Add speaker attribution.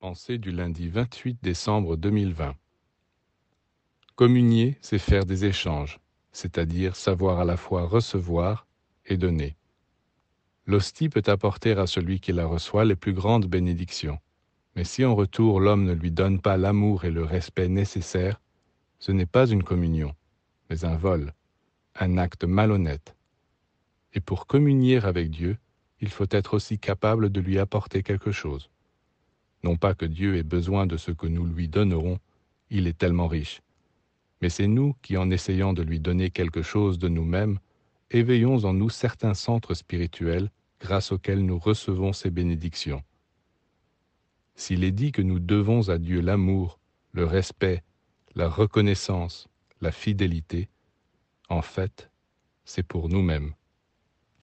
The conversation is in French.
Speaker 1: Pensée du lundi 28 décembre 2020. Communier, c'est faire des échanges, c'est-à-dire savoir à la fois recevoir et donner. L'hostie peut apporter à celui qui la reçoit les plus grandes bénédictions, mais si en retour l'homme ne lui donne pas l'amour et le respect nécessaires, ce n'est pas une communion, mais un vol, un acte malhonnête. Et pour communier avec Dieu, il faut être aussi capable de lui apporter quelque chose. Non pas que Dieu ait besoin de ce que nous lui donnerons, il est tellement riche. Mais c'est nous qui, en essayant de lui donner quelque chose de nous-mêmes, éveillons en nous certains centres spirituels grâce auxquels nous recevons ces bénédictions. S'il est dit que nous devons à Dieu l'amour, le respect, la reconnaissance, la fidélité, en fait, c'est pour nous-mêmes.